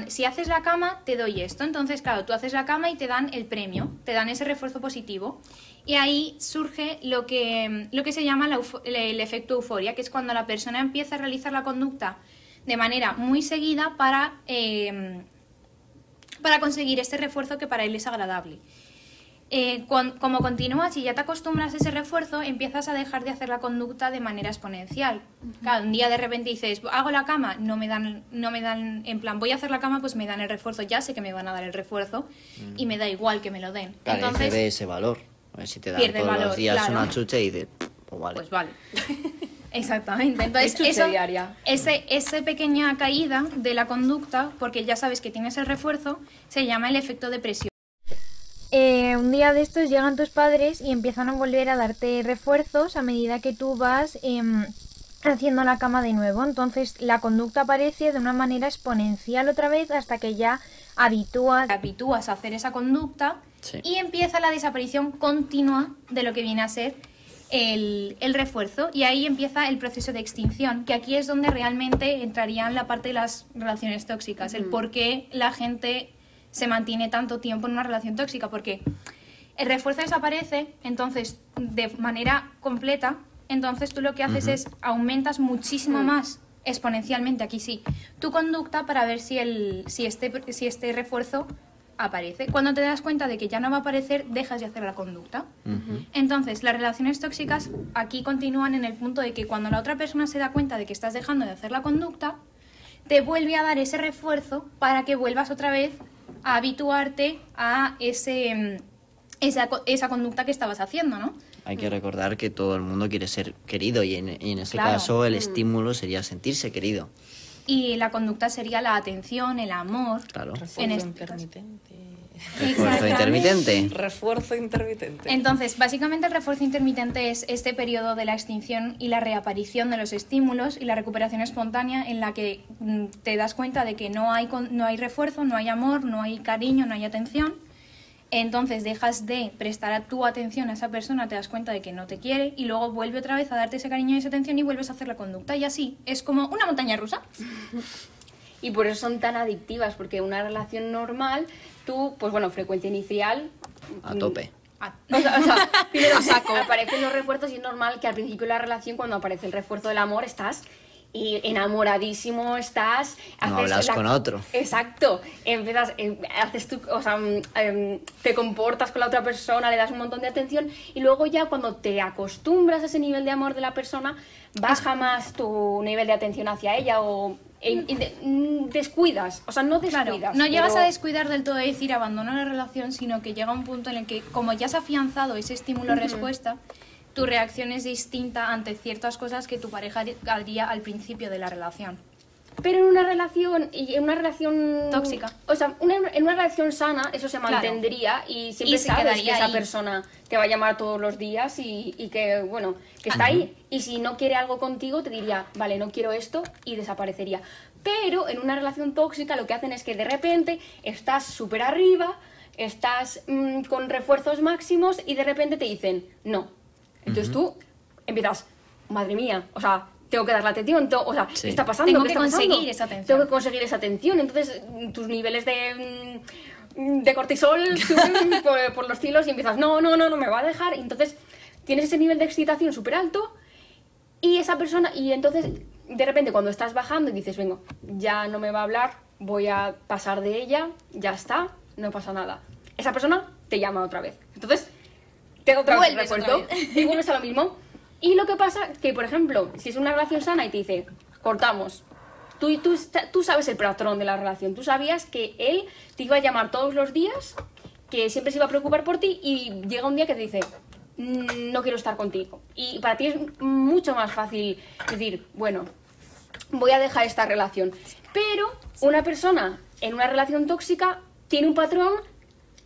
si haces la cama te doy esto. Entonces, claro, tú haces la cama y te dan el premio, te dan ese refuerzo positivo. Y ahí surge lo que, lo que se llama el, efecto euforia, que es cuando la persona empieza a realizar la conducta de manera muy seguida para... eh, para conseguir este refuerzo que para él es agradable. Eh, cuan- como continúas y ya te acostumbras a ese refuerzo, empiezas a dejar de hacer la conducta de manera exponencial. Claro, un día de repente dices, hago la cama, no me dan, no me dan, en plan, voy a hacer la cama, pues me dan el refuerzo, ya sé que me van a dar el refuerzo y me da igual que me lo den. Carece Entonces, de ese valor. A ver si te dan pierde todos valor, los días claro. una chucha y dices, pues vale. pues vale. Exactamente. Entonces, chuche eso, diaria. ese, esa pequeña caída de la conducta, porque ya sabes que tienes el refuerzo, se llama el efecto de presión. Eh, un día de estos llegan tus padres y empiezan a volver a darte refuerzos a medida que tú vas em, haciendo la cama de nuevo. Entonces la conducta aparece de una manera exponencial otra vez hasta que ya habitúas. Te habitúas a hacer esa conducta Sí. y empieza la desaparición continua de lo que viene a ser el, el refuerzo y ahí empieza el proceso de extinción, que aquí es donde realmente entraría en la parte de las relaciones tóxicas, el por qué la gente se mantiene tanto tiempo en una relación tóxica, porque el refuerzo desaparece, entonces de manera completa, entonces tú lo que haces es aumentas muchísimo más exponencialmente, aquí sí, tu conducta para ver si, el, si, este, si este refuerzo aparece. Cuando te das cuenta de que ya no va a aparecer, dejas de hacer la conducta. Entonces, las relaciones tóxicas aquí continúan en el punto de que cuando la otra persona se da cuenta de que estás dejando de hacer la conducta, te vuelve a dar ese refuerzo para que vuelvas otra vez a habituarte a ese, mm, esa, co- esa conducta que estabas haciendo, ¿no? Hay que recordar que todo el mundo quiere ser querido y en, y en ese Claro. caso el estímulo sería sentirse querido. Y la conducta sería la atención, el amor. Claro. En este intermitente. Refuerzo intermitente. Refuerzo intermitente. Entonces, básicamente el refuerzo intermitente es este periodo de la extinción y la reaparición de los estímulos y la recuperación espontánea en la que mm, te das cuenta de que no hay, no hay refuerzo, no hay amor, no hay cariño, no hay atención. Entonces dejas de prestar a tu atención a esa persona, te das cuenta de que no te quiere y luego vuelve otra vez a darte ese cariño y esa atención y vuelves a hacer la conducta. Y así, es como una montaña rusa. Y por eso son tan adictivas, porque una relación normal, tú, pues bueno, frecuencia inicial. A tope. O sea, o sea, primero aparecen los refuerzos y es normal que al principio de la relación, cuando aparece el refuerzo del amor, estás y enamoradísimo, estás. No hablas con otro. Exacto. Empiezas, em, haces tú, o sea, em, te comportas con la otra persona, le das un montón de atención y luego ya cuando te acostumbras a ese nivel de amor de la persona, baja más tu nivel de atención hacia ella o de- mm, descuidas. O sea, no Claro, descuidas. no llegas pero- a descuidar del todo de decir abandono la relación, sino que llega un punto en el que, como ya has afianzado ese estímulo-respuesta, tu reacción es distinta ante ciertas cosas que tu pareja haría al principio de la relación. Pero en una relación, y en una relación Tóxica. O sea, una- en una relación sana eso se Claro. mantendría y siempre Y se sabes quedaría que esa ahí. persona te va a llamar todos los días y, y que, bueno, que está ahí. Y si no quiere algo contigo, te diría, vale, no quiero esto y desaparecería. Pero en una relación tóxica lo que hacen es que de repente estás súper arriba, estás mm, con refuerzos máximos y de repente te dicen, no. Entonces tú empiezas, madre mía, o sea, tengo que dar la atención, to- o sea, Sí. ¿qué está pasando? Tengo ¿Qué que está pasando? conseguir esa atención. Tengo que conseguir esa atención. Entonces, mm, tus niveles de, mm, de cortisol suben por, por los cielos y empiezas, no, no, no, no me va a dejar. Y entonces tienes ese nivel de excitación súper alto y esa persona, y entonces de repente cuando estás bajando y dices, venga, ya no me va a hablar, voy a pasar de ella, ya está, no pasa nada. Esa persona te llama otra vez. Entonces, te da otra vez el Vuelves otra refuerzo y vuelves a lo mismo. Y lo que pasa que, por ejemplo, si es una relación sana y te dice, cortamos, tú, tú, tú sabes el patrón de la relación, tú sabías que él te iba a llamar todos los días, que siempre se iba a preocupar por ti y llega un día que te dice, "Mm, no quiero estar contigo. Y para ti es mucho más fácil decir, bueno, voy a dejar esta relación. Pero una persona en una relación tóxica tiene un patrón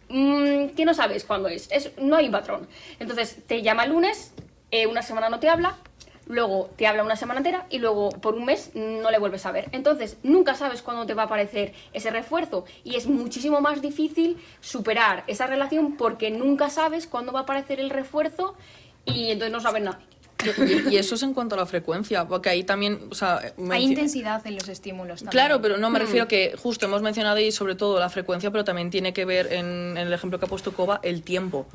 mm, que no sabes cuándo es. es. No hay un patrón. Entonces te llama el lunes, eh, una semana no te habla, luego te habla una semana entera y luego por un mes no le vuelves a ver. Entonces nunca sabes cuándo te va a aparecer ese refuerzo y es muchísimo más difícil superar esa relación porque nunca sabes cuándo va a aparecer el refuerzo y entonces no sabes nada. Y, y eso es en cuanto a la frecuencia, porque ahí también, o sea, Hay intensidad en los estímulos también. Claro, pero no me Mm. refiero que justo hemos mencionado ahí sobre todo la frecuencia, pero también tiene que ver en, en el ejemplo que ha puesto Koba el tiempo.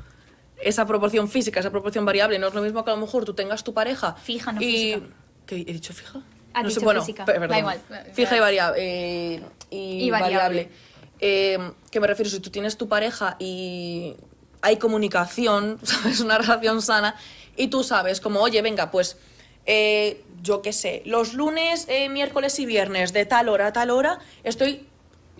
Esa proporción física, esa proporción variable, no es lo mismo que a lo mejor tú tengas tu pareja. Fija, no y... física. ¿Qué he dicho fija? Has no dicho bueno, física, da igual. Fija y variable. eh, y, Y variable. variable. Eh, que me refiero, si tú tienes tu pareja y hay comunicación, ¿sabes? Una relación sana, y tú sabes, como, oye, venga, pues, eh, yo qué sé, los lunes, miércoles y viernes, de tal hora a tal hora, estoy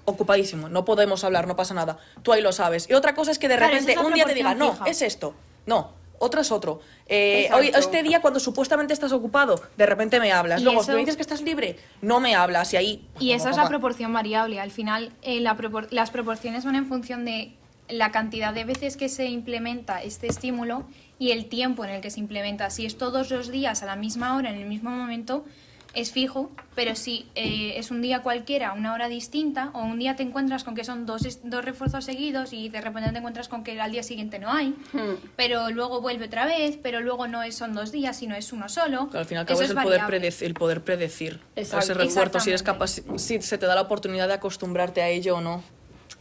ocupadísimo, no podemos hablar, no pasa nada. Tú ahí lo sabes. Y otra cosa es que de Claro, repente es un día te diga, no, fija". es esto, no. Otro es otro. Eh, hoy, este día, cuando supuestamente estás ocupado, de repente me hablas. Luego, eso- si me dices que estás libre, no me hablas. Y ahí. Y esa es la proporción variable. Al final, eh, la propor- las proporciones van en función de la cantidad de veces que se implementa este estímulo y el tiempo en el que se implementa. Si es todos los días a la misma hora, en el mismo momento, es fijo, pero si eh, es un día cualquiera, una hora distinta, o un día te encuentras con que son dos, es- dos refuerzos seguidos y de repente te encuentras con que al día siguiente no hay, Hmm. pero luego vuelve otra vez, pero luego no es, son dos días, sino es uno solo. Que al final cabo Eso es el poder, predecir, el poder predecir Exacto. ese refuerzo, si eres capaz, si se te da la oportunidad de acostumbrarte a ello o no.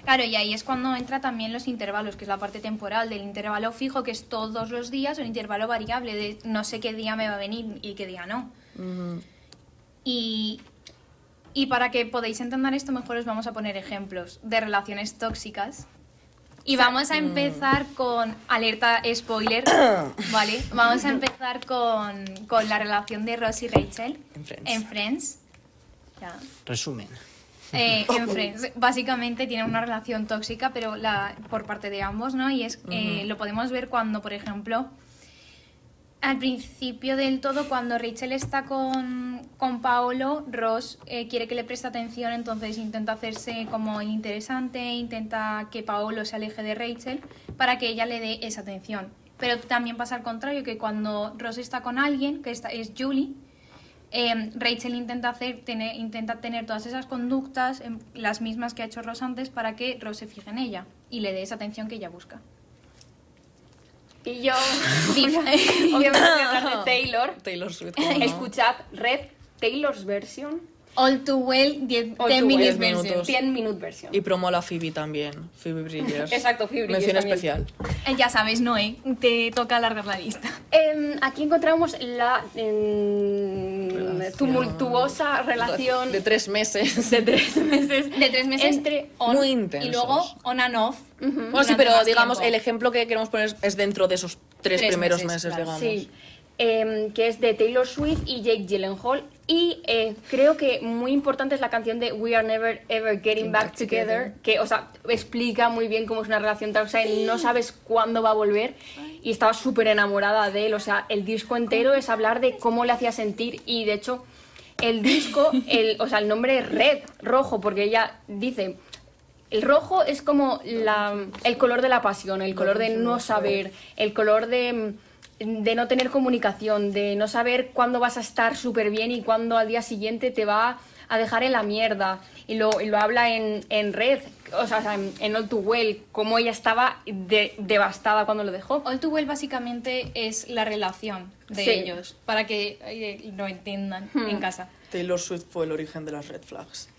Claro, y ahí es cuando entra también los intervalos, que es la parte temporal del intervalo fijo, que es todos los días, o el intervalo variable de no sé qué día me va a venir y qué día no. Y, y para que podáis entender esto mejor os vamos a poner ejemplos de relaciones tóxicas. Y vamos a empezar con alerta spoiler, ¿vale? Vamos a empezar con, con la relación de Ross y Rachel En Friends. En Friends. Ya. Resumen. Eh, en Friends, básicamente tienen una relación tóxica, pero la, por parte de ambos, ¿no? Y es eh, lo podemos ver cuando, por ejemplo, al principio del todo, cuando Rachel está con, con Paolo, Ross eh, quiere que le preste atención, entonces intenta hacerse como interesante, intenta que Paolo se aleje de Rachel para que ella le dé esa atención. Pero también pasa al contrario, que cuando Ross está con alguien, que esta es Julie, eh, Rachel intenta, hacer, tener, intenta tener todas esas conductas, em, las mismas que ha hecho Ross antes, para que Ross se fije en ella y le dé esa atención que ella busca. Y yo, obviamente voy a hablar de Taylor. Taylor Swift. ¿cómo no? Escuchad Red, Taylor's version. All too well, 10 All 10 too well. minutes Diez version. minutos. 10 minute version. Y promo a la Phoebe también. Phoebe Bridgers. Exacto, Phoebe Bridgers Mención especial. Eh, Ya sabes, Noé, te toca alargar la lista. Em, aquí encontramos la em, Relación. tumultuosa relación De tres meses. de tres meses. De tres meses Entre on, Muy y luego on and off. Bueno, sí, pero digamos, tiempo. el ejemplo que queremos poner es dentro de esos tres, Tres primeros meses, meses, claro. digamos. Sí, em, que es de Taylor Swift y Jake Gyllenhaal. Y eh, creo que muy importante es la canción de We Are Never Ever Getting Back, Back together, Together. que, o sea, explica muy bien cómo es una relación tóxica y no sabes cuándo va a volver. Y estaba súper enamorada de él. O sea, el disco entero es hablar de cómo le hacía sentir. Y de hecho, el disco, el, o sea, el nombre es Red, rojo, porque ella dice. El rojo es como la, el color de la pasión, el color de no saber, el color de, de no tener comunicación, de no saber cuándo vas a estar súper bien y cuándo al día siguiente te va a dejar en la mierda. Y lo, y lo habla en, en Red, o sea, en, en All Too Well, cómo ella estaba de- devastada cuando lo dejó. All too well básicamente es la relación de Sí. ellos, para que eh, lo entiendan en casa. Taylor Swift fue el origen de las red flags.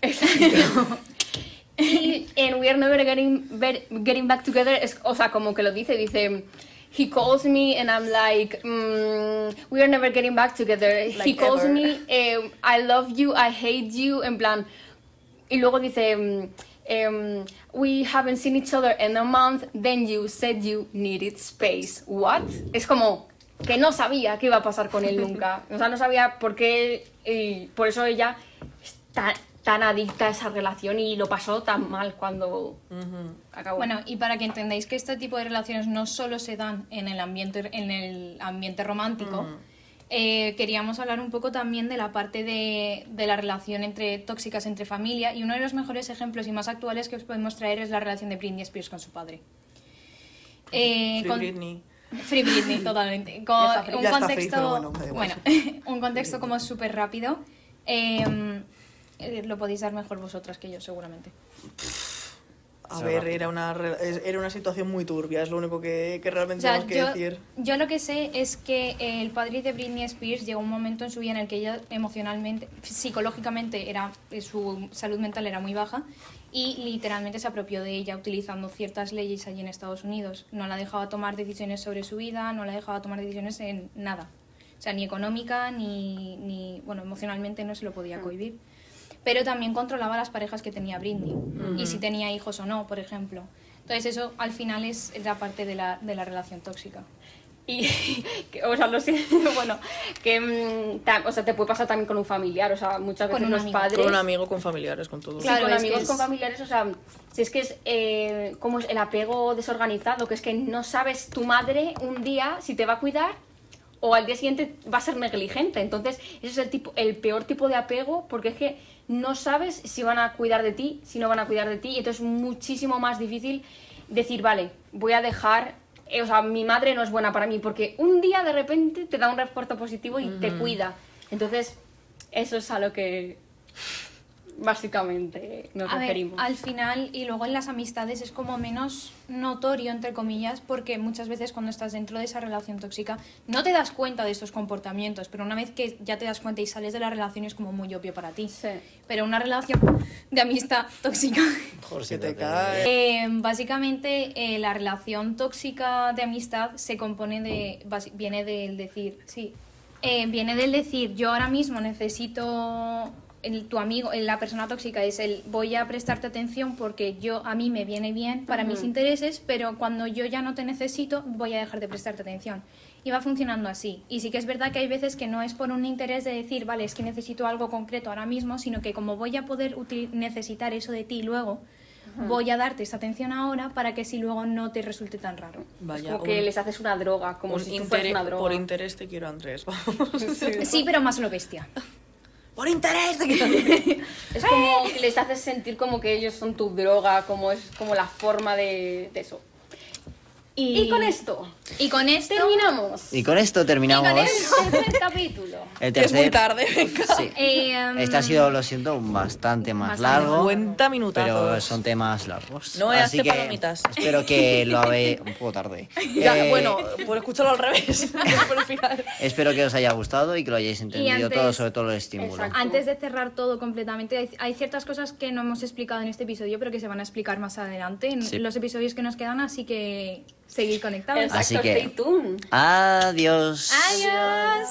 Y en We Are Never Getting, Ver- Getting Back Together, es, o sea, como que lo dice, dice, he calls me and I'm like, mm, we are never getting back together. he calls ever. me, eh, I love you, I hate you, en plan, y luego dice, em, we haven't seen each other in a month, then you said you needed space. What? Es como que no sabía qué iba a pasar con él nunca. O sea, no sabía por qué, y por eso ella está tan adicta a esa relación y lo pasó tan mal cuando acabó. Bueno, y para que entendáis que este tipo de relaciones no solo se dan en el ambiente, en el ambiente romántico, eh, queríamos hablar un poco también de la parte de, de la relación entre tóxicas entre familia y uno de los mejores ejemplos y más actuales que os podemos traer es la relación de Britney Spears con su padre. Eh, Free con- Britney. Free Britney, totalmente. Con un free, contexto, bueno, un contexto como súper rápido. Eh, eh, lo podéis dar mejor vosotras que yo, seguramente. A Se ver, era una, era una situación muy turbia, es lo único que, que realmente O sea, tenemos que yo, decir. yo lo que sé es que el padre de Britney Spears llegó un momento en su vida en el que ella emocionalmente, psicológicamente, era, eh, su salud mental era muy baja y literalmente se apropió de ella utilizando ciertas leyes allí en Estados Unidos. No la dejaba tomar decisiones sobre su vida, no la dejaba tomar decisiones en nada. O sea, ni económica, ni, ni bueno, emocionalmente no se lo podía cohibir. Pero también controlaba las parejas que tenía Britney y si tenía hijos o no, por ejemplo. Entonces eso al final es la parte de la, de la relación tóxica. Y, que, o sea, lo siento, bueno, que, mm, ta- o sea, te puede pasar también con un familiar, o sea, muchas Con veces los amigo. padres... Con un amigo, con familiares, con todo. Sí, Claro, con es que amigos, es- con familiares, o sea, si es que es eh, como es el apego desorganizado, que es que no sabes tu madre un día si te va a cuidar o al día siguiente va a ser negligente. Entonces, ese es el, tipo, el peor tipo de apego porque es que no sabes si van a cuidar de ti, si no van a cuidar de ti, y entonces es muchísimo más difícil decir, vale, voy a dejar... eh, o sea, mi madre no es buena para mí porque un día de repente te da un refuerzo positivo y te cuida. Entonces, eso es a lo que básicamente nos A ver, referimos. al final y luego en las amistades es como menos notorio, entre comillas, porque muchas veces cuando estás dentro de esa relación tóxica no te das cuenta de estos comportamientos, pero una vez que ya te das cuenta y sales de la relación es como muy obvio para ti. Sí. Pero una relación de amistad tóxica, Por si te cae. eh, básicamente eh, la relación tóxica de amistad se compone de, viene del decir, sí, eh, viene del decir, yo ahora mismo necesito, el, tu amigo, la persona tóxica es el, voy a prestarte atención porque yo a mí me viene bien para mis intereses, pero cuando yo ya no te necesito, voy a dejar de prestarte atención. Y va funcionando así. Y sí que es verdad que hay veces que no es por un interés de decir, vale, es que necesito algo concreto ahora mismo, sino que como voy a poder necesitar eso de ti luego, voy a darte esa atención ahora para que si luego no te resulte tan raro. Vaya, como que les haces una droga, como un si tú fueras una droga. por interés te quiero, Andrés. Vamos. Sí, pero más lo bestia. ¡Por interés! Es como que les haces sentir como que ellos son tu droga, como es como la forma de, de eso. Y, con esto Y con esto terminamos Y con esto terminamos el tercer capítulo. el es muy tarde, venga. Sí. eh, Este ha sido, lo siento, bastante más Bastante largo. 50 minutazos. Pero son temas largos. No, Así hazte que palomitas. espero que lo habéis... Un poco tarde. Ya, Eh, bueno, por escucharlo al revés. por el final. Espero que os haya gustado y que lo hayáis entendido antes- todo, sobre todo lo estímulo. Exacto. Antes de cerrar todo completamente, hay, hay ciertas cosas que no hemos explicado en este episodio, pero que se van a explicar más adelante en Sí. los episodios que nos quedan, así que seguid conectados. Exacto, Así que- stay tuned. Adiós. Adiós.